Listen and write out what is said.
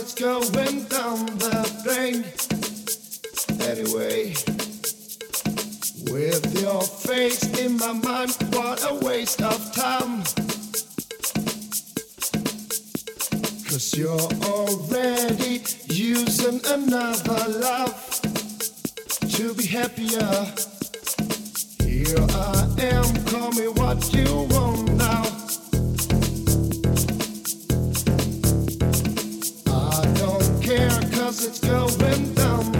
it's going down the drain. Anyway, with your face in my mind, what a waste of time. Cause you're already using another love to be happier. Here I am, call me what you want It's going down?